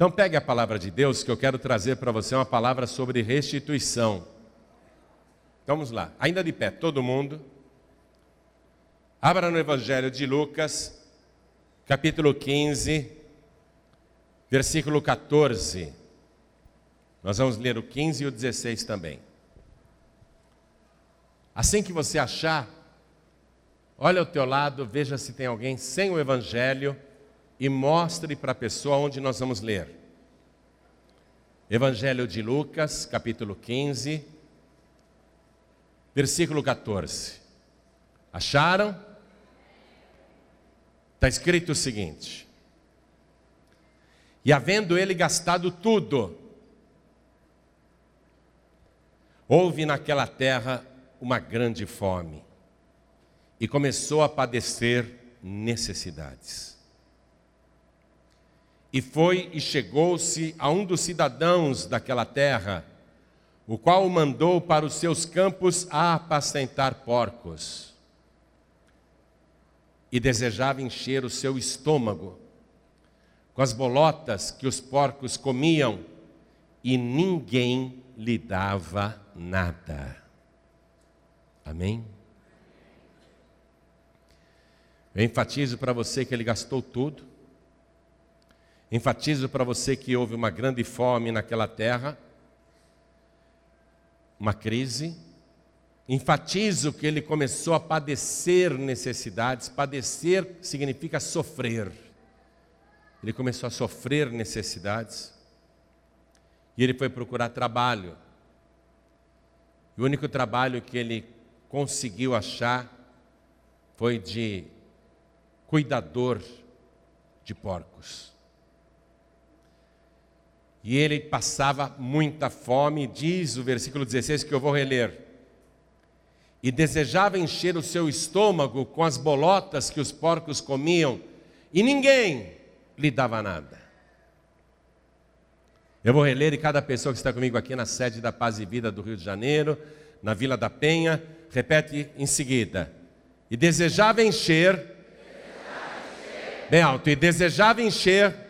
Então pegue a palavra de Deus que eu quero trazer para você uma palavra sobre restituição. Vamos lá, ainda de pé, todo mundo. Abra no Evangelho de Lucas, capítulo 15, versículo 14. Nós vamos ler o 15 e o 16 também. Assim que você achar, olha ao teu lado, veja se tem alguém sem o Evangelho e mostre para a pessoa onde nós vamos ler. Evangelho de Lucas, capítulo 15, versículo 14. Acharam? Está escrito o seguinte: E havendo ele gastado tudo, houve naquela terra uma grande fome e começou a padecer necessidades. E foi e chegou-se a um dos cidadãos daquela terra, o qual o mandou para os seus campos a apacentar porcos. E desejava encher o seu estômago com as bolotas que os porcos comiam, e ninguém lhe dava nada. Amém? Eu enfatizo para você que ele gastou tudo. Enfatizo para você que houve uma grande fome naquela terra, uma crise. Enfatizo que ele começou a padecer necessidades. Padecer significa sofrer. Ele começou a sofrer necessidades. E ele foi procurar trabalho. E o único trabalho que ele conseguiu achar foi de cuidador de porcos. E ele passava muita fome, diz o versículo 16 que eu vou reler. E desejava encher o seu estômago com as bolotas que os porcos comiam, e ninguém lhe dava nada. Eu vou reler e cada pessoa que está comigo aqui na sede da Paz e Vida do Rio de Janeiro, na Vila da Penha, repete em seguida. E desejava encher, desejava encher bem alto, e desejava encher, desejava encher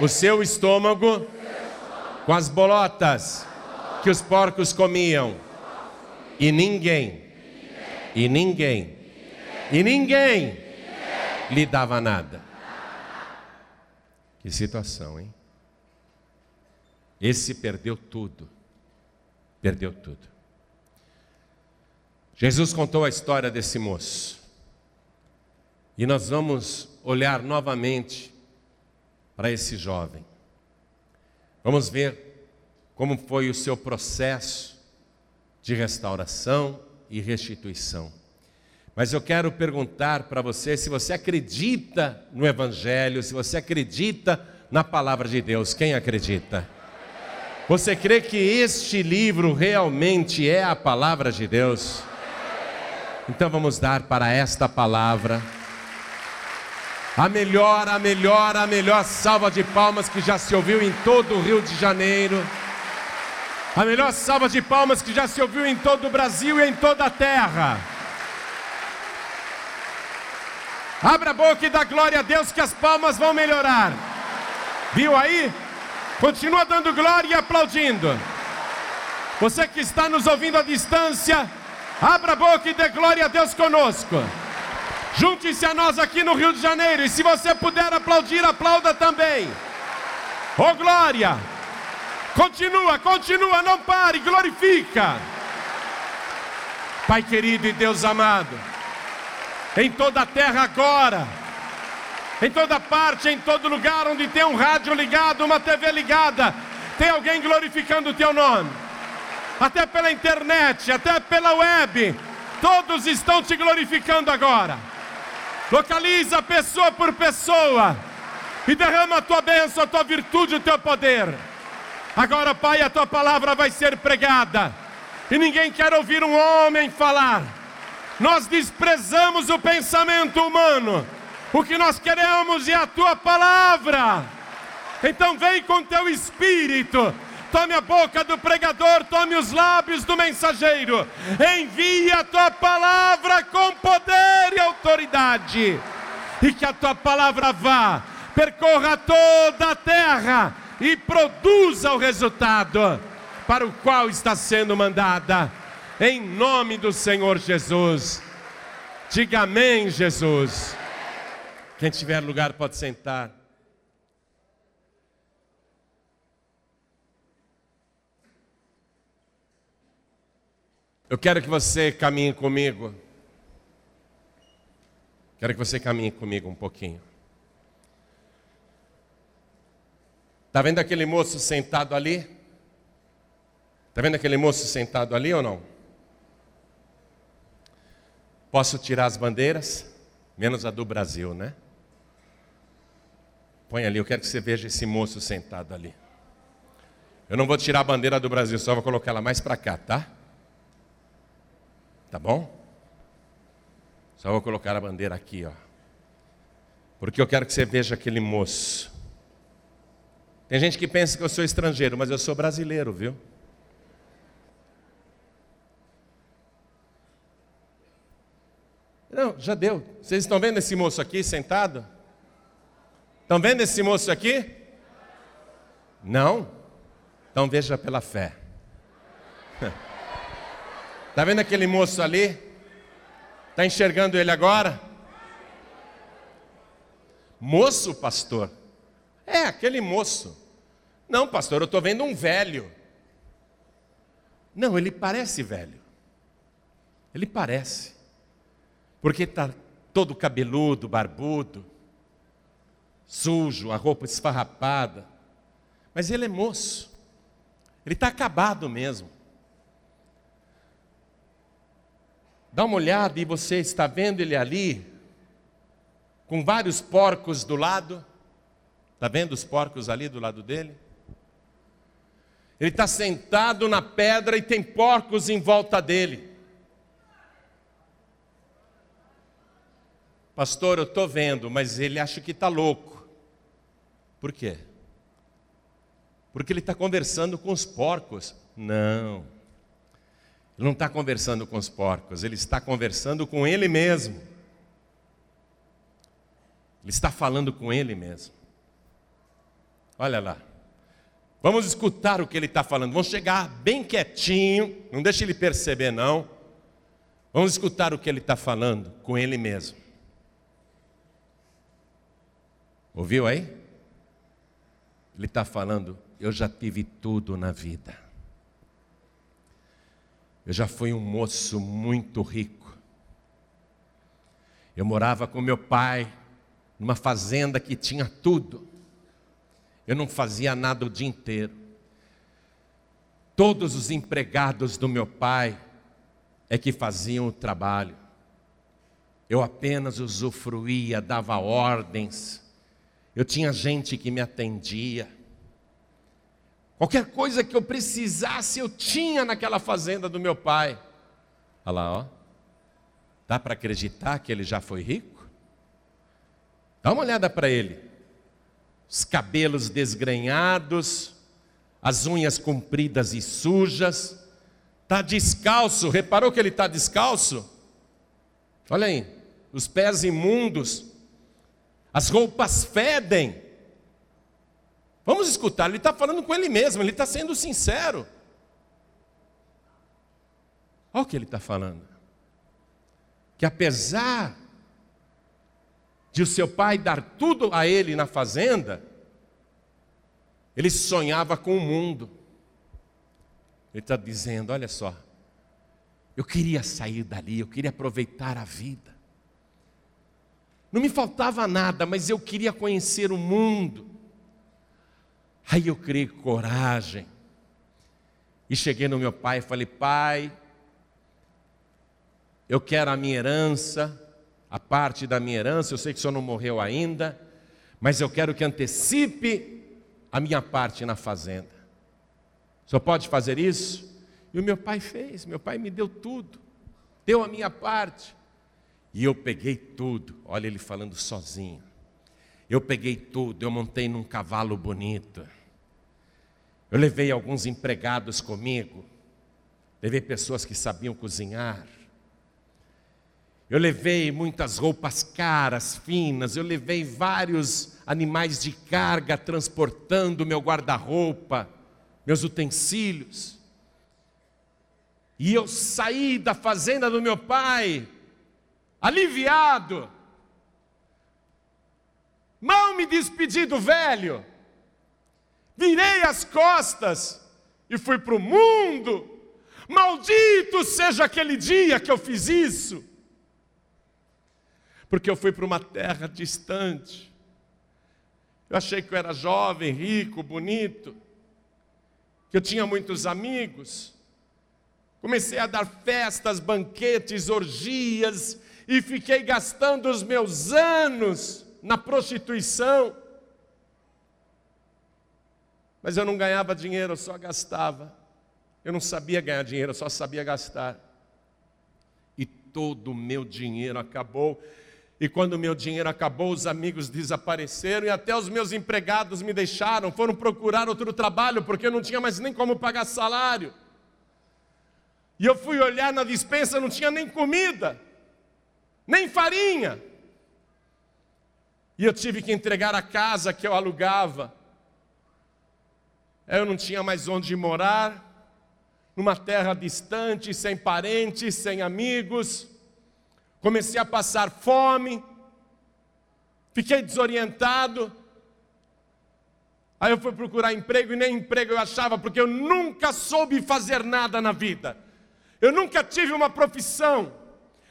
o seu estômago, com as bolotas que os porcos comiam. E ninguém, e ninguém, e ninguém lhe dava nada. Que situação, hein? Esse perdeu tudo. Perdeu tudo. Jesus contou a história desse moço. E nós vamos olhar novamente para esse jovem. Vamos ver como foi o seu processo de restauração e restituição. Mas eu quero perguntar para você se você acredita no Evangelho, se você acredita na palavra de Deus. Quem acredita? Você crê que este livro realmente é a palavra de Deus? Então vamos dar para esta palavra a melhor, a melhor, a melhor salva de palmas que já se ouviu em todo o Rio de Janeiro. A melhor salva de palmas que já se ouviu em todo o Brasil e em toda a terra. Abra a boca e dá glória a Deus que as palmas vão melhorar. Viu aí? Continua dando glória e aplaudindo. Você que está nos ouvindo à distância, Abra a boca e dê glória a Deus conosco. Junte-se a nós aqui no Rio de Janeiro. E se você puder aplaudir, aplauda também. Oh glória! Continua, continua, não pare, glorifica. Pai querido e Deus amado, em toda a terra agora, em toda parte, em todo lugar onde tem um rádio ligado, uma TV ligada, tem alguém glorificando o teu nome até pela internet, até pela web, todos estão te glorificando agora. Localiza pessoa por pessoa e derrama a tua bênção, a tua virtude, o teu poder. Agora, Pai, a tua palavra vai ser pregada e ninguém quer ouvir um homem falar. Nós desprezamos o pensamento humano. O que nós queremos é a tua palavra. Então vem com teu espírito tome a boca do pregador, tome os lábios do mensageiro, envia a tua palavra com poder e autoridade, e que a tua palavra vá percorra toda a terra e produza o resultado para o qual está sendo mandada, em nome do Senhor Jesus. Diga amém, Jesus. Quem tiver lugar pode sentar. Eu quero que você caminhe comigo. Quero que você caminhe comigo um pouquinho. Está vendo aquele moço sentado ali? Está vendo aquele moço sentado ali ou não? Posso tirar as bandeiras? Menos a do Brasil, né? Põe ali, eu quero que você veja esse moço sentado ali. Eu não vou tirar a bandeira do Brasil, só vou colocar ela mais para cá, tá? Tá bom? Só vou colocar a bandeira aqui, ó. Porque eu quero que você veja aquele moço. Tem gente que pensa que eu sou estrangeiro, mas eu sou brasileiro, viu? Não, já deu. Vocês estão vendo esse moço aqui sentado? Estão vendo esse moço aqui? Não? Então veja pela fé. Está vendo aquele moço ali? Está enxergando ele agora? Moço, pastor? É, aquele moço. Não, pastor, eu estou vendo um velho. Não, ele parece velho. Ele parece. Porque está todo cabeludo, barbudo, sujo, a roupa esfarrapada. Mas ele é moço. Ele está acabado mesmo. Dá uma olhada e você está vendo ele ali, com vários porcos do lado. Está vendo os porcos ali do lado dele? Ele está sentado na pedra e tem porcos em volta dele. Pastor, eu estou vendo, mas ele acha que está louco. Por quê? Porque ele está conversando com os porcos. Não. Ele não está conversando com os porcos, ele está conversando com ele mesmo. Ele está falando com ele mesmo. Olha lá. Vamos escutar o que ele está falando. Vamos chegar bem quietinho, não deixe ele perceber, não. Vamos escutar o que ele está falando com ele mesmo. Ouviu aí? Ele está falando: Eu já tive tudo na vida. Eu já fui um moço muito rico. Eu morava com meu pai numa fazenda que tinha tudo. Eu não fazia nada o dia inteiro. Todos os empregados do meu pai é que faziam o trabalho. Eu apenas usufruía, dava ordens. Eu tinha gente que me atendia. Qualquer coisa que eu precisasse, eu tinha naquela fazenda do meu pai. Olha lá, ó. Dá para acreditar que ele já foi rico? Dá uma olhada para ele. Os cabelos desgrenhados, as unhas compridas e sujas, está descalço. Reparou que ele está descalço? Olha aí, os pés imundos, as roupas fedem. Vamos escutar, ele está falando com ele mesmo, ele está sendo sincero. Olha o que ele está falando. Que apesar de o seu pai dar tudo a ele na fazenda, ele sonhava com o mundo. Ele está dizendo: olha só, eu queria sair dali, eu queria aproveitar a vida. Não me faltava nada, mas eu queria conhecer o mundo. Aí eu criei coragem. E cheguei no meu pai e falei: Pai, eu quero a minha herança, a parte da minha herança. Eu sei que o senhor não morreu ainda, mas eu quero que antecipe a minha parte na fazenda. O senhor pode fazer isso? E o meu pai fez, meu pai me deu tudo, deu a minha parte. E eu peguei tudo, olha ele falando sozinho. Eu peguei tudo, eu montei num cavalo bonito. Eu levei alguns empregados comigo. Levei pessoas que sabiam cozinhar. Eu levei muitas roupas caras, finas, eu levei vários animais de carga transportando meu guarda-roupa, meus utensílios. E eu saí da fazenda do meu pai, aliviado. Mal me despedi do velho, virei as costas e fui para o mundo. Maldito seja aquele dia que eu fiz isso porque eu fui para uma terra distante. Eu achei que eu era jovem, rico, bonito, que eu tinha muitos amigos. Comecei a dar festas, banquetes, orgias e fiquei gastando os meus anos na prostituição. Mas eu não ganhava dinheiro, eu só gastava. Eu não sabia ganhar dinheiro, eu só sabia gastar. E todo o meu dinheiro acabou. E quando meu dinheiro acabou, os amigos desapareceram e até os meus empregados me deixaram, foram procurar outro trabalho porque eu não tinha mais nem como pagar salário. E eu fui olhar na dispensa, não tinha nem comida, nem farinha. E eu tive que entregar a casa que eu alugava. Eu não tinha mais onde morar, numa terra distante, sem parentes, sem amigos comecei a passar fome, fiquei desorientado. Aí eu fui procurar emprego e nem emprego eu achava, porque eu nunca soube fazer nada na vida. Eu nunca tive uma profissão.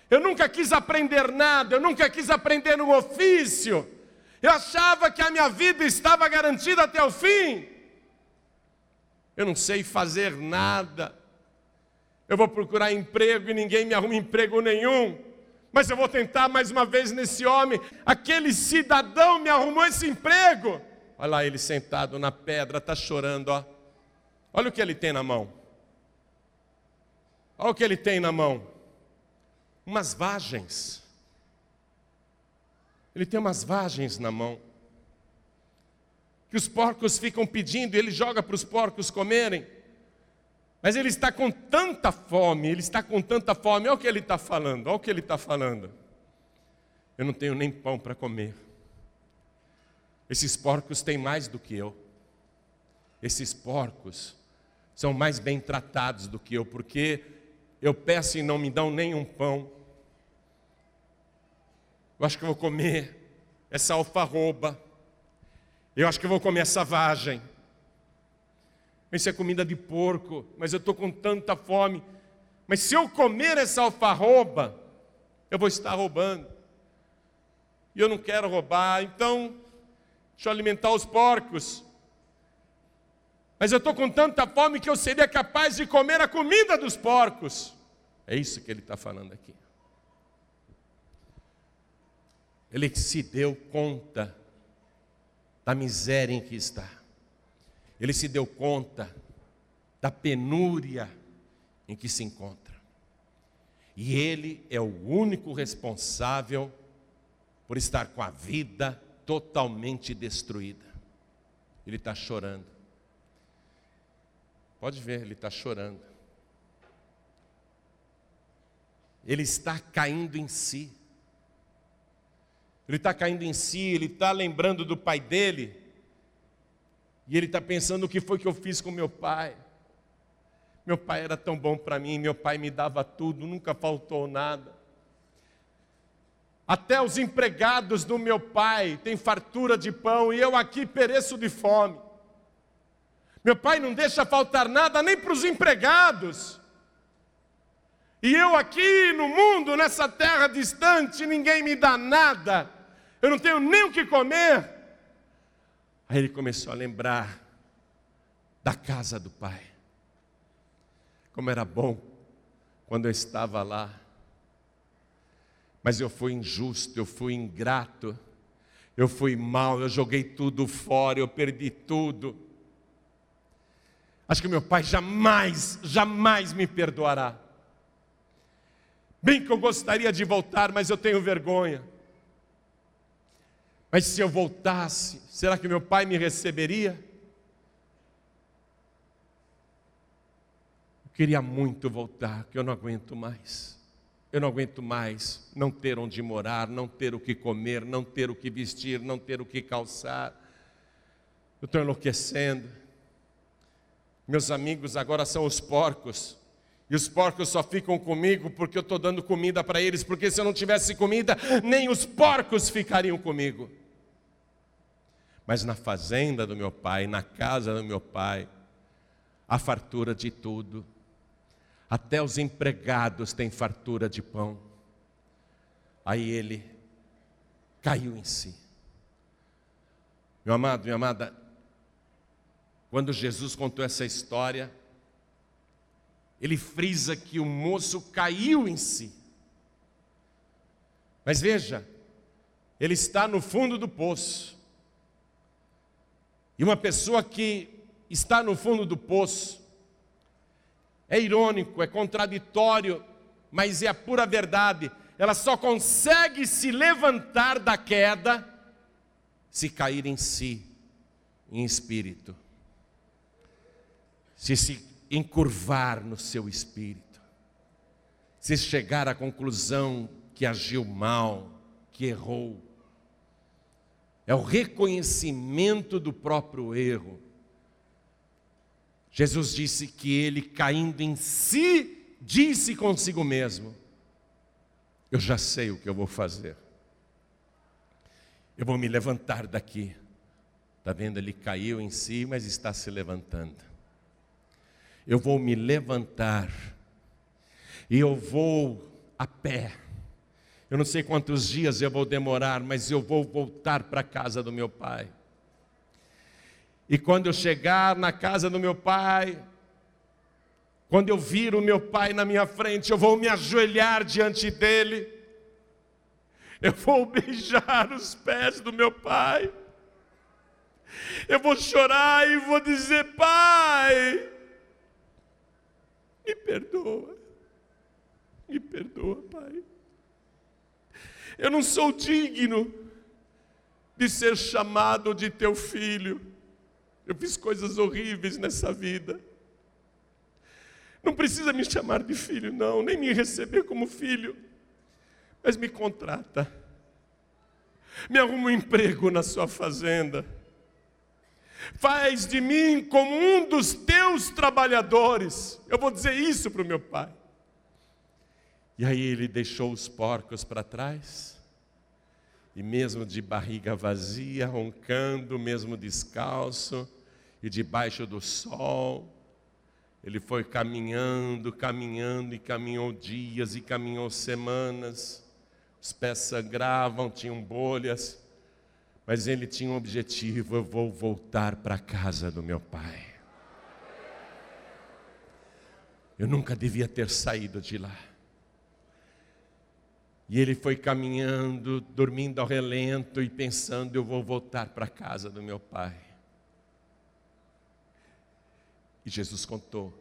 Eu nunca quis aprender nada, eu nunca quis aprender um ofício. Eu achava que a minha vida estava garantida até o fim. Eu não sei fazer nada. Eu vou procurar emprego e ninguém me arruma emprego nenhum mas eu vou tentar mais uma vez nesse homem. Aquele cidadão me arrumou esse emprego. Olha lá ele sentado na pedra, está chorando, ó. Olha o que ele tem na mão. Olha o que ele tem na mão. Umas vagens. Ele tem umas vagens na mão. Que os porcos ficam pedindo, e ele joga para os porcos comerem. Mas ele está com tanta fome, ele está com tanta fome, olha o que ele está falando, olha o que ele está falando. Eu não tenho nem pão para comer. Esses porcos têm mais do que eu. Esses porcos são mais bem tratados do que eu, porque eu peço e não me dão nem um pão. Eu acho que eu vou comer essa alfarroba. Eu acho que eu vou comer essa vagem. Isso é comida de porco, mas eu estou com tanta fome. Mas se eu comer essa alfarroba, eu vou estar roubando. E eu não quero roubar, então deixa eu alimentar os porcos. Mas eu estou com tanta fome que eu seria capaz de comer a comida dos porcos. É isso que ele está falando aqui. Ele se deu conta da miséria em que está ele se deu conta da penúria em que se encontra. E ele é o único responsável por estar com a vida totalmente destruída. Ele está chorando. Pode ver, ele está chorando. Ele está caindo em si. Ele está caindo em si, ele está lembrando do pai dele, e ele está pensando o que foi que eu fiz com meu pai. Meu pai era tão bom para mim, meu pai me dava tudo, nunca faltou nada. Até os empregados do meu pai têm fartura de pão e eu aqui pereço de fome. Meu pai não deixa faltar nada nem para os empregados. E eu aqui no mundo, nessa terra distante, ninguém me dá nada. Eu não tenho nem o que comer. Aí ele começou a lembrar da casa do pai. Como era bom quando eu estava lá. Mas eu fui injusto, eu fui ingrato, eu fui mal, eu joguei tudo fora, eu perdi tudo. Acho que meu pai jamais, jamais me perdoará. Bem que eu gostaria de voltar, mas eu tenho vergonha. Mas se eu voltasse, será que meu pai me receberia? Eu queria muito voltar, que eu não aguento mais. Eu não aguento mais não ter onde morar, não ter o que comer, não ter o que vestir, não ter o que calçar. Eu estou enlouquecendo. Meus amigos agora são os porcos. E os porcos só ficam comigo porque eu estou dando comida para eles, porque se eu não tivesse comida, nem os porcos ficariam comigo. Mas na fazenda do meu pai, na casa do meu pai, há fartura de tudo. Até os empregados têm fartura de pão. Aí ele caiu em si. Meu amado, minha amada, quando Jesus contou essa história, ele frisa que o moço caiu em si. Mas veja, ele está no fundo do poço. E uma pessoa que está no fundo do poço, é irônico, é contraditório, mas é a pura verdade. Ela só consegue se levantar da queda se cair em si, em espírito. Se se encurvar no seu espírito. Se chegar à conclusão que agiu mal, que errou. É o reconhecimento do próprio erro Jesus disse que ele, caindo em si, disse consigo mesmo: Eu já sei o que eu vou fazer. Eu vou me levantar daqui. Está vendo? Ele caiu em si, mas está se levantando. Eu vou me levantar. E eu vou a pé. Eu não sei quantos dias eu vou demorar, mas eu vou voltar para a casa do meu pai. E quando eu chegar na casa do meu pai, quando eu vir o meu pai na minha frente, eu vou me ajoelhar diante dele, eu vou beijar os pés do meu pai, eu vou chorar e vou dizer: Pai, me perdoa, me perdoa, Pai. Eu não sou digno de ser chamado de teu filho. Eu fiz coisas horríveis nessa vida. Não precisa me chamar de filho, não, nem me receber como filho, mas me contrata. Me arruma um emprego na sua fazenda. Faz de mim como um dos teus trabalhadores. Eu vou dizer isso para o meu pai. E aí ele deixou os porcos para trás, e mesmo de barriga vazia, roncando, mesmo descalço, e debaixo do sol, ele foi caminhando, caminhando e caminhou dias e caminhou semanas. Os pés sangravam, tinham bolhas, mas ele tinha um objetivo: eu vou voltar para a casa do meu pai. Eu nunca devia ter saído de lá. E ele foi caminhando, dormindo ao relento e pensando: eu vou voltar para a casa do meu pai. E Jesus contou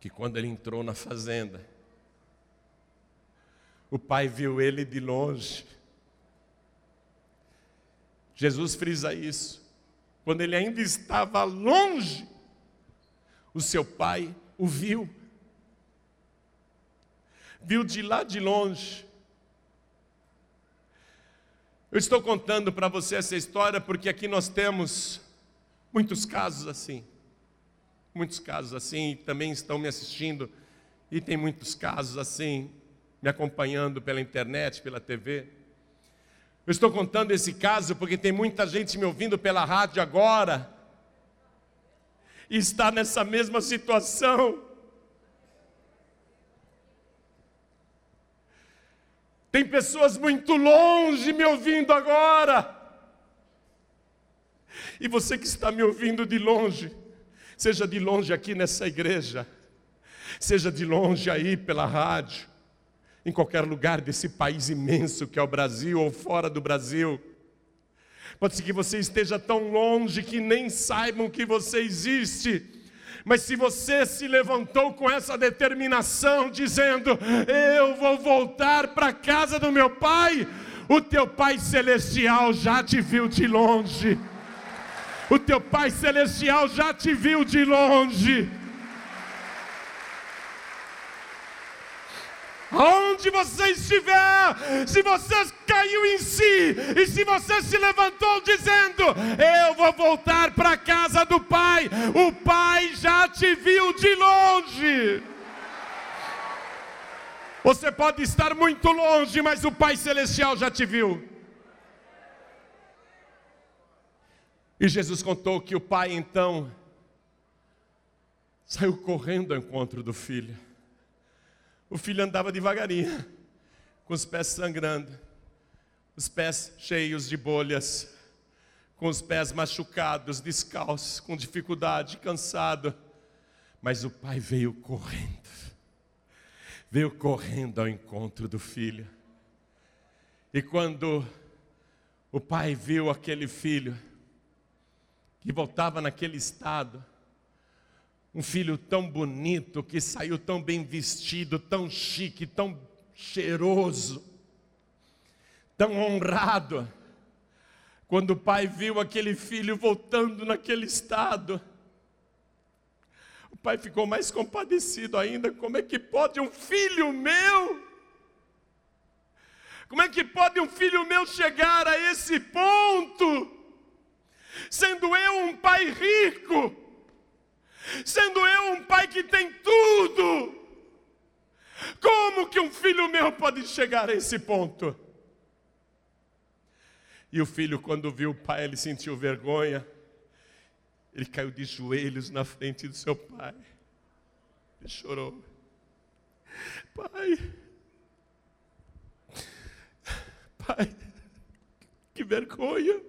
que quando ele entrou na fazenda, o pai viu ele de longe. Jesus frisa isso. Quando ele ainda estava longe, o seu pai o viu. Viu de lá de longe. Eu estou contando para você essa história porque aqui nós temos Muitos casos assim. Muitos casos assim também estão me assistindo e tem muitos casos assim me acompanhando pela internet, pela TV. Eu estou contando esse caso porque tem muita gente me ouvindo pela rádio agora e está nessa mesma situação. Tem pessoas muito longe me ouvindo agora. E você que está me ouvindo de longe, seja de longe aqui nessa igreja, seja de longe aí pela rádio, em qualquer lugar desse país imenso que é o Brasil ou fora do Brasil. Pode ser que você esteja tão longe que nem saibam que você existe. Mas se você se levantou com essa determinação, dizendo: Eu vou voltar para a casa do meu pai, o teu pai celestial já te viu de longe. O teu Pai Celestial já te viu de longe. Onde você estiver, se você caiu em si e se você se levantou dizendo: Eu vou voltar para a casa do Pai, o Pai já te viu de longe. Você pode estar muito longe, mas o Pai Celestial já te viu. E Jesus contou que o pai então saiu correndo ao encontro do filho. O filho andava devagarinho, com os pés sangrando, os pés cheios de bolhas, com os pés machucados, descalços, com dificuldade, cansado. Mas o pai veio correndo, veio correndo ao encontro do filho. E quando o pai viu aquele filho, que voltava naquele estado, um filho tão bonito, que saiu tão bem vestido, tão chique, tão cheiroso, tão honrado. Quando o pai viu aquele filho voltando naquele estado, o pai ficou mais compadecido ainda. Como é que pode um filho meu? Como é que pode um filho meu chegar a esse ponto? Sendo eu um pai rico, sendo eu um pai que tem tudo, como que um filho meu pode chegar a esse ponto? E o filho, quando viu o pai, ele sentiu vergonha, ele caiu de joelhos na frente do seu pai, e chorou. Pai, pai, que vergonha.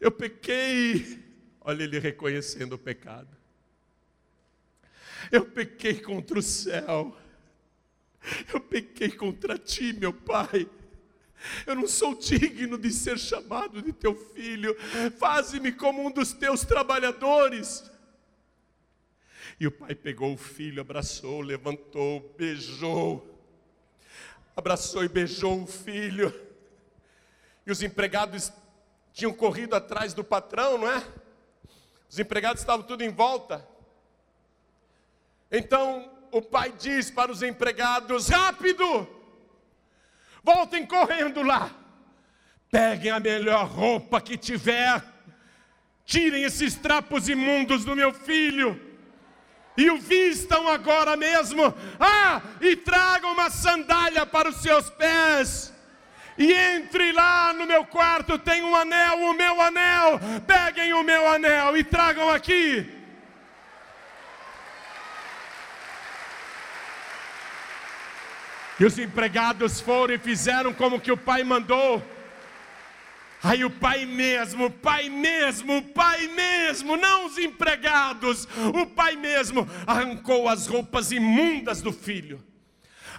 Eu pequei Olha ele reconhecendo o pecado. Eu pequei contra o céu. Eu pequei contra ti, meu pai. Eu não sou digno de ser chamado de teu filho. Faze-me como um dos teus trabalhadores. E o pai pegou o filho, abraçou, levantou, beijou. Abraçou e beijou o filho. E os empregados tinham corrido atrás do patrão, não é? Os empregados estavam tudo em volta. Então o pai diz para os empregados: rápido, voltem correndo lá, peguem a melhor roupa que tiver, tirem esses trapos imundos do meu filho. E o vistam agora mesmo, ah, e tragam uma sandália para os seus pés e entre lá no meu quarto, tem um anel, o meu anel, peguem o meu anel e tragam aqui. E os empregados foram e fizeram como que o pai mandou. Aí o pai mesmo, o pai mesmo, o pai mesmo, não os empregados, o pai mesmo arrancou as roupas imundas do filho,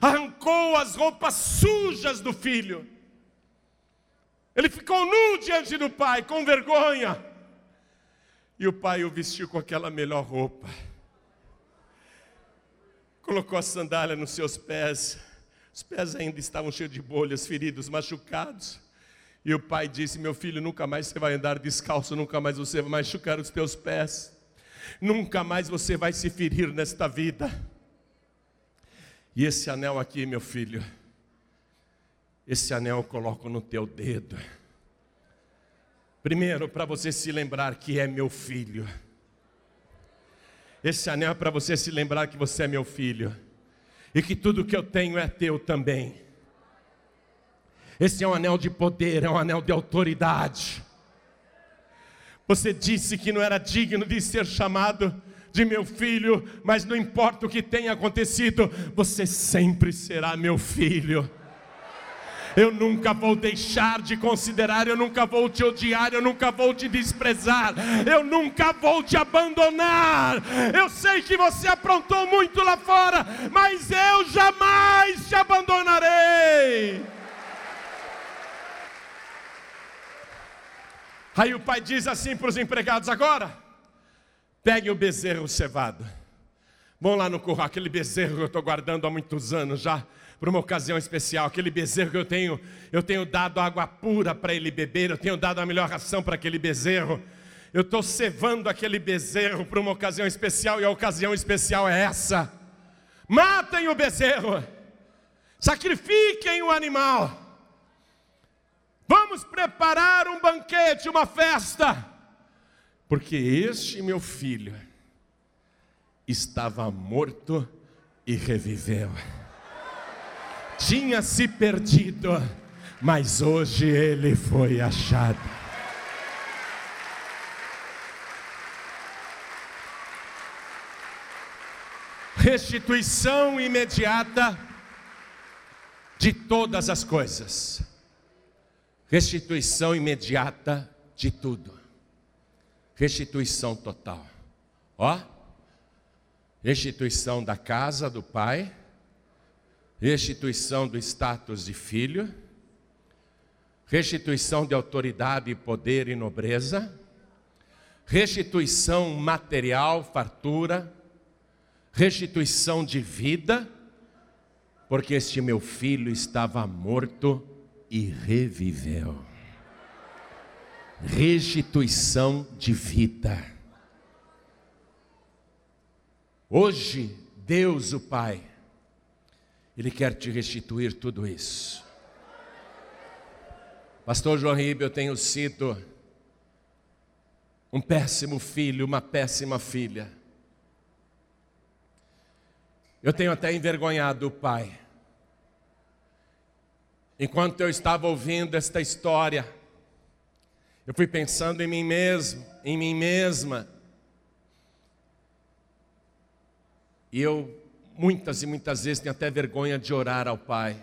arrancou as roupas sujas do filho ele ficou nu diante do pai, com vergonha. E o pai o vestiu com aquela melhor roupa. Colocou a sandália nos seus pés. Os pés ainda estavam cheios de bolhas, feridos, machucados. E o pai disse: Meu filho, nunca mais você vai andar descalço, nunca mais você vai machucar os teus pés, nunca mais você vai se ferir nesta vida. E esse anel aqui, meu filho, esse anel eu coloco no teu dedo. Primeiro, para você se lembrar que é meu filho. Esse anel é para você se lembrar que você é meu filho. E que tudo que eu tenho é teu também. Esse é um anel de poder, é um anel de autoridade. Você disse que não era digno de ser chamado de meu filho, mas não importa o que tenha acontecido, você sempre será meu filho eu nunca vou deixar de considerar, eu nunca vou te odiar, eu nunca vou te desprezar, eu nunca vou te abandonar. Eu sei que você aprontou muito lá fora, mas eu jamais te abandonarei. Aí o pai diz assim para os empregados: agora, peguem o bezerro cevado. Vão lá no curral, aquele bezerro que eu estou guardando há muitos anos já para uma ocasião especial. Aquele bezerro que eu tenho, eu tenho dado água pura para ele beber, eu tenho dado a melhor ração para aquele bezerro. Eu estou cevando aquele bezerro para uma ocasião especial e a ocasião especial é essa. Matem o bezerro, sacrifiquem o animal. Vamos preparar um banquete, uma festa, porque este meu filho estava morto e reviveu. Tinha se perdido, mas hoje ele foi achado. Restituição imediata de todas as coisas. Restituição imediata de tudo. Restituição total. Ó, restituição da casa do pai, restituição do status de filho, restituição de autoridade, poder e nobreza, restituição material, fartura, restituição de vida, porque este meu filho estava morto e reviveu. Restituição de vida. Hoje, Deus o Pai, Ele quer te restituir tudo isso. Pastor João Ribeiro, eu tenho sido um péssimo filho, uma péssima filha. Eu tenho até envergonhado o pai. Enquanto eu estava ouvindo esta história, eu fui pensando em mim mesmo, em mim mesma. E eu, muitas e muitas vezes, tenho até vergonha de orar ao Pai,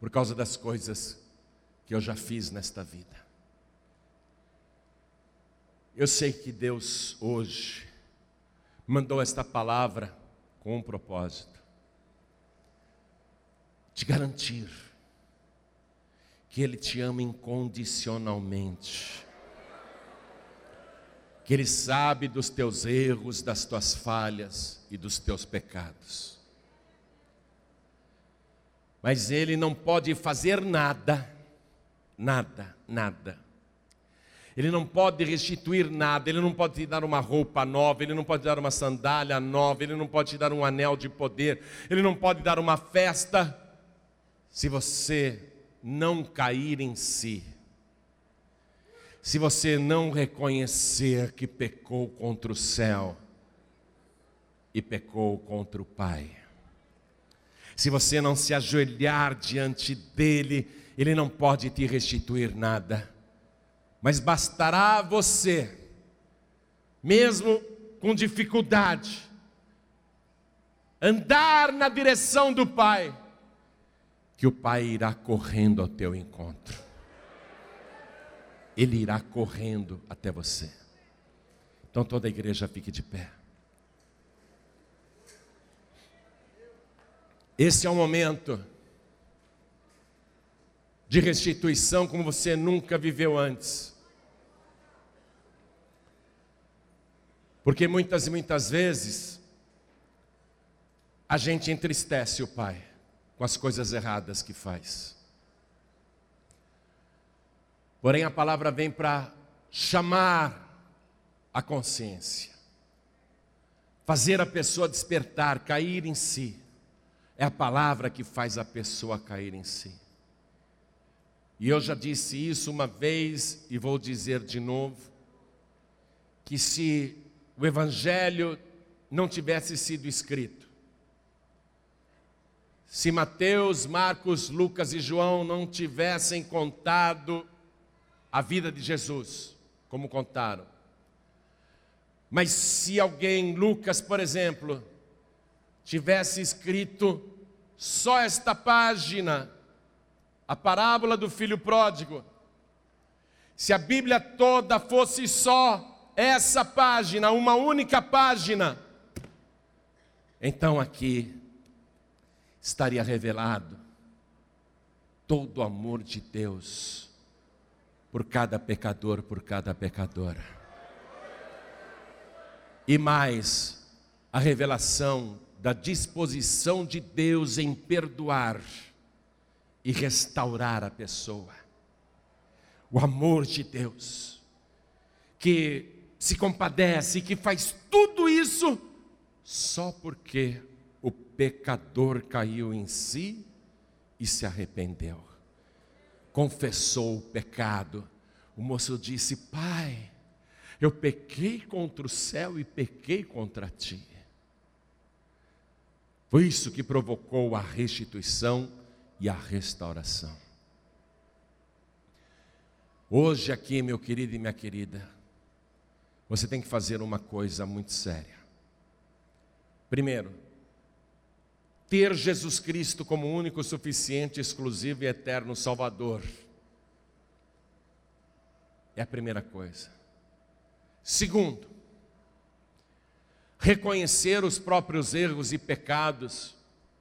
por causa das coisas que eu já fiz nesta vida. Eu sei que Deus hoje mandou esta palavra com um propósito de garantir que Ele te ama incondicionalmente, que Ele sabe dos teus erros, das tuas falhas e dos teus pecados. Mas Ele não pode fazer nada, nada, nada. Ele não pode restituir nada, Ele não pode te dar uma roupa nova, Ele não pode dar uma sandália nova, Ele não pode te dar um anel de poder, Ele não pode dar uma festa se você não cair em si, se você não reconhecer que pecou contra o céu e pecou contra o Pai, se você não se ajoelhar diante dele, ele não pode te restituir nada, mas bastará você, mesmo com dificuldade, andar na direção do Pai que o Pai irá correndo ao teu encontro. Ele irá correndo até você. Então toda a igreja fique de pé. Esse é o momento de restituição como você nunca viveu antes. Porque muitas e muitas vezes a gente entristece o Pai com as coisas erradas que faz. Porém, a palavra vem para chamar a consciência, fazer a pessoa despertar, cair em si. É a palavra que faz a pessoa cair em si. E eu já disse isso uma vez e vou dizer de novo: que se o Evangelho não tivesse sido escrito, se Mateus, Marcos, Lucas e João não tivessem contado a vida de Jesus, como contaram. Mas se alguém, Lucas, por exemplo, tivesse escrito só esta página, a parábola do filho pródigo, se a Bíblia toda fosse só essa página, uma única página, então aqui estaria revelado todo o amor de Deus por cada pecador, por cada pecadora. E mais, a revelação da disposição de Deus em perdoar e restaurar a pessoa. O amor de Deus, que se compadece, que faz tudo isso só porque o pecador caiu em si e se arrependeu. Confessou o pecado. O moço disse: Pai, eu pequei contra o céu e pequei contra ti. Foi isso que provocou a restituição e a restauração. Hoje, aqui, meu querido e minha querida, você tem que fazer uma coisa muito séria. Primeiro, ter Jesus Cristo como único, suficiente, exclusivo e eterno Salvador. É a primeira coisa. Segundo, reconhecer os próprios erros e pecados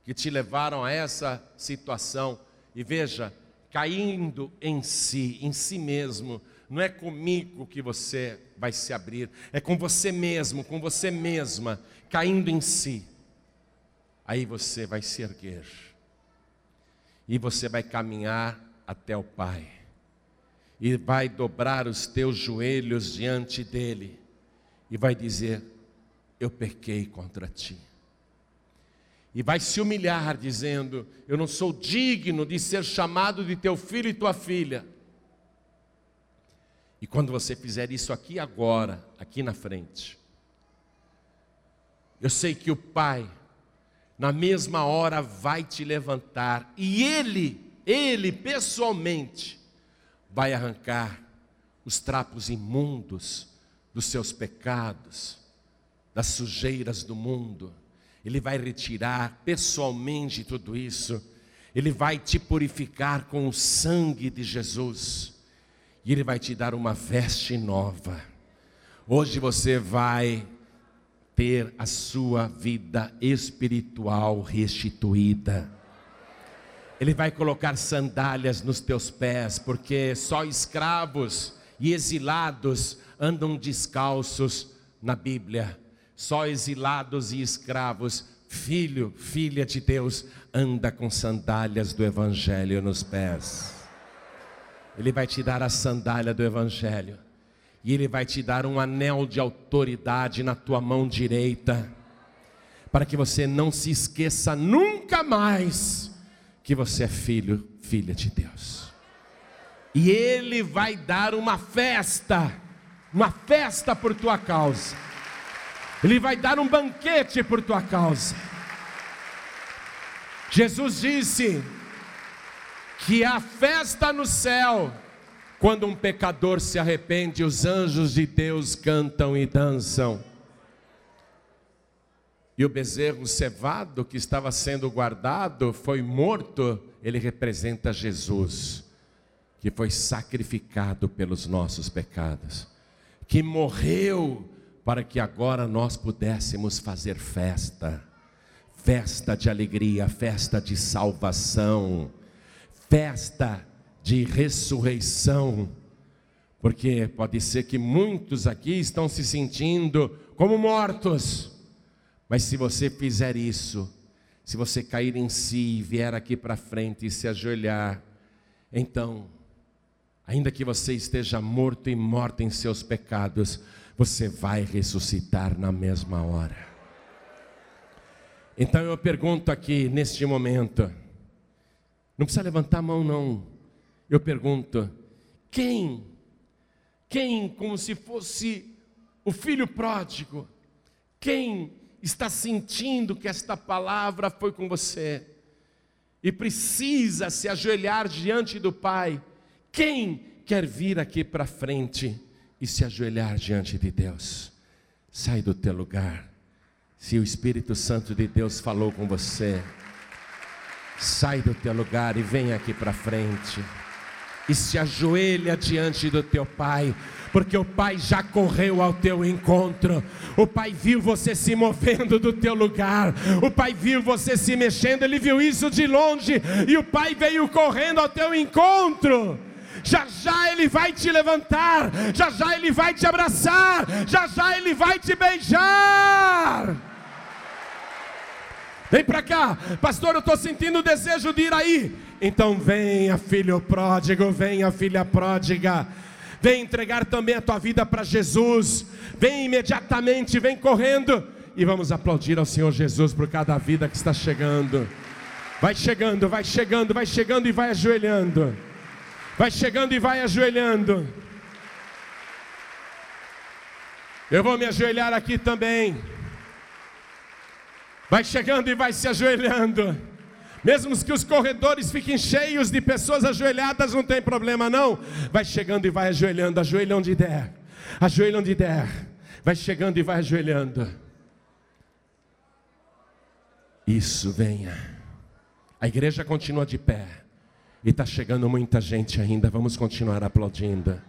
que te levaram a essa situação. E veja, caindo em si, em si mesmo, não é comigo que você vai se abrir, é com você mesmo, com você mesma, caindo em si. Aí você vai se erguer, e você vai caminhar até o Pai, e vai dobrar os teus joelhos diante dEle, e vai dizer: Eu pequei contra ti. E vai se humilhar, dizendo: Eu não sou digno de ser chamado de teu filho e tua filha. E quando você fizer isso aqui agora, aqui na frente, eu sei que o Pai, na mesma hora, vai te levantar. E Ele, Ele pessoalmente, vai arrancar os trapos imundos dos seus pecados, das sujeiras do mundo ele vai retirar pessoalmente tudo isso. Ele vai te purificar com o sangue de Jesus. E Ele vai te dar uma veste nova. Hoje você vai ter a sua vida espiritual restituída. Ele vai colocar sandálias nos teus pés, porque só escravos e exilados andam descalços na Bíblia só exilados e escravos, filho, filha de Deus, anda com sandálias do Evangelho nos pés. Ele vai te dar a sandália do Evangelho, e Ele vai te dar um anel de autoridade na tua mão direita, para que você não se esqueça nunca mais que você é filho, filha de Deus. E Ele vai dar uma festa, uma festa por tua causa ele vai dar um banquete por tua causa. Jesus disse que a festa no céu, quando um pecador se arrepende, os anjos de Deus cantam e dançam. E o bezerro cevado que estava sendo guardado foi morto, ele representa Jesus, que foi sacrificado pelos nossos pecados, que morreu para que agora nós pudéssemos fazer festa, festa de alegria, festa de salvação, festa de ressurreição, porque pode ser que muitos aqui estão se sentindo como mortos, mas se você fizer isso, se você cair em si e vier aqui para frente e se ajoelhar, então, ainda que você esteja morto e morta em seus pecados, você vai ressuscitar na mesma hora. Então eu pergunto aqui neste momento, não precisa levantar a mão não. Eu pergunto, quem, quem como se fosse o filho pródigo, quem está sentindo que esta palavra foi com você e precisa se ajoelhar diante do Pai, quem quer vir aqui para frente? E se ajoelhar diante de Deus. Sai do teu lugar. Se o Espírito Santo de Deus falou com você, sai do teu lugar e vem aqui para frente. E se ajoelha diante do teu Pai, porque o Pai já correu ao teu encontro. O Pai viu você se movendo do teu lugar. O Pai viu você se mexendo, ele viu isso de longe e o Pai veio correndo ao teu encontro já já Ele vai te levantar, já já Ele vai te abraçar, já já Ele vai te beijar. Vem para cá, pastor. Eu estou sentindo o desejo de ir aí. Então venha, filho pródigo, venha, filha pródiga. Vem entregar também a tua vida para Jesus. Vem imediatamente, vem correndo e vamos aplaudir ao Senhor Jesus por cada vida que está chegando. Vai chegando, vai chegando, vai chegando e vai ajoelhando. Vai chegando e vai ajoelhando. Eu vou me ajoelhar aqui também. Vai chegando e vai se ajoelhando. Mesmo que os corredores fiquem cheios de pessoas ajoelhadas, não tem problema não. Vai chegando e vai ajoelhando, ajoelha onde der. Ajoelha onde der. Vai chegando e vai ajoelhando. Isso, venha. A igreja continua de pé. E está chegando muita gente ainda. Vamos continuar aplaudindo.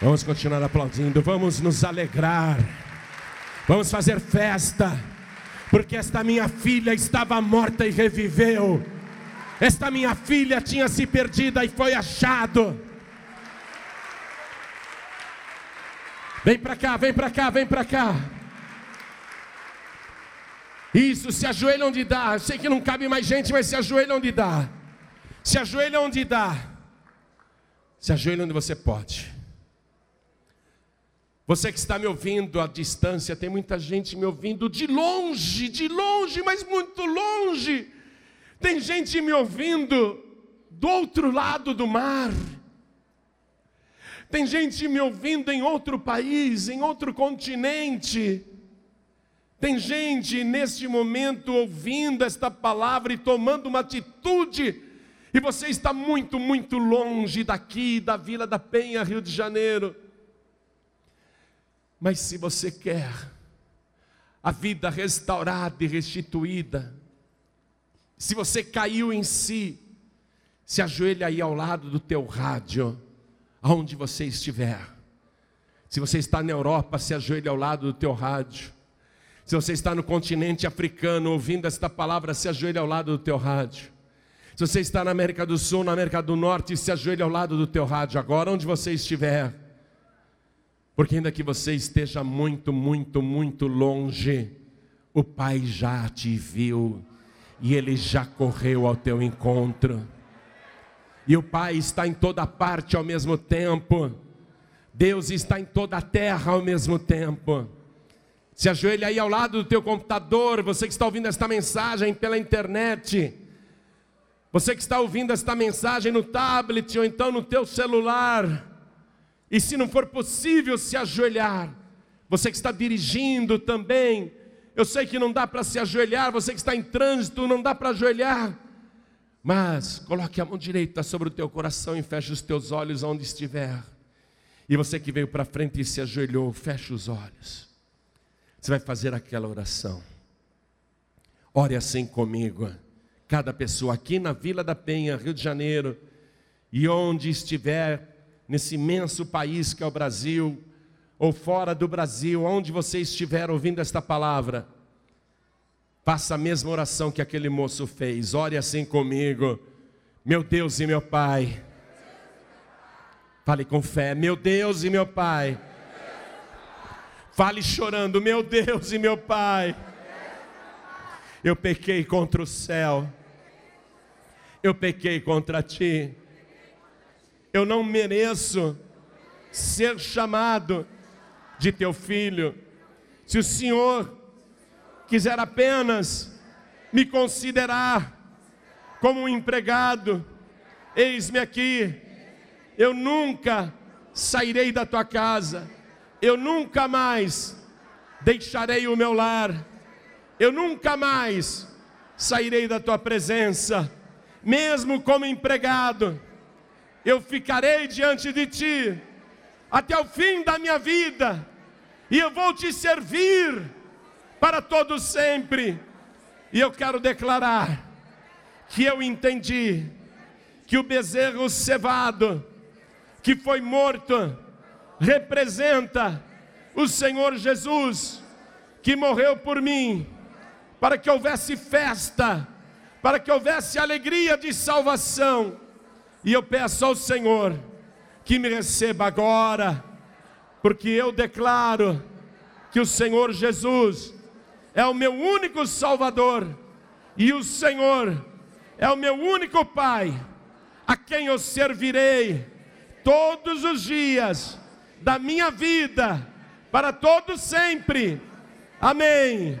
Vamos continuar aplaudindo. Vamos nos alegrar. Vamos fazer festa. Porque esta minha filha estava morta e reviveu. Esta minha filha tinha se perdido e foi achado. Vem para cá, vem para cá, vem para cá. Isso, se ajoelha onde dá. Eu sei que não cabe mais gente, mas se ajoelha onde dá. Se ajoelha onde dá. Se ajoelha onde você pode. Você que está me ouvindo à distância, tem muita gente me ouvindo de longe, de longe, mas muito longe. Tem gente me ouvindo do outro lado do mar. Tem gente me ouvindo em outro país, em outro continente. Tem gente neste momento ouvindo esta palavra e tomando uma atitude, e você está muito, muito longe daqui, da Vila da Penha, Rio de Janeiro. Mas se você quer a vida restaurada e restituída, se você caiu em si, se ajoelha aí ao lado do teu rádio, aonde você estiver. Se você está na Europa, se ajoelha ao lado do teu rádio. Se você está no continente africano ouvindo esta palavra, se ajoelhe ao lado do teu rádio. Se você está na América do Sul, na América do Norte, se ajoelhe ao lado do teu rádio, agora onde você estiver. Porque ainda que você esteja muito, muito, muito longe, o Pai já te viu e Ele já correu ao teu encontro. E o Pai está em toda parte ao mesmo tempo. Deus está em toda a terra ao mesmo tempo. Se ajoelha aí ao lado do teu computador, você que está ouvindo esta mensagem pela internet. Você que está ouvindo esta mensagem no tablet ou então no teu celular. E se não for possível se ajoelhar, você que está dirigindo também, eu sei que não dá para se ajoelhar, você que está em trânsito, não dá para ajoelhar. Mas coloque a mão direita sobre o teu coração e feche os teus olhos onde estiver. E você que veio para frente e se ajoelhou, feche os olhos. Você vai fazer aquela oração. Ore assim comigo. Cada pessoa aqui na Vila da Penha, Rio de Janeiro, e onde estiver nesse imenso país que é o Brasil, ou fora do Brasil, onde você estiver ouvindo esta palavra, faça a mesma oração que aquele moço fez. Ore assim comigo. Meu Deus e meu Pai. Fale com fé. Meu Deus e meu Pai Fale chorando, meu Deus e meu Pai. Eu pequei contra o céu. Eu pequei contra ti. Eu não mereço ser chamado de teu filho. Se o Senhor quiser apenas me considerar como um empregado, eis-me aqui. Eu nunca sairei da tua casa eu nunca mais deixarei o meu lar, eu nunca mais sairei da tua presença, mesmo como empregado, eu ficarei diante de ti até o fim da minha vida, e eu vou te servir para todo sempre. E eu quero declarar que eu entendi que o bezerro cevado que foi morto representa o Senhor Jesus, que morreu por mim, para que houvesse festa, para que houvesse alegria de salvação. E eu peço ao Senhor que me receba agora, porque eu declaro que o Senhor Jesus é o meu único Salvador, e o Senhor é o meu único Pai, a quem eu servirei todos os dias da minha vida para todo sempre. Amém.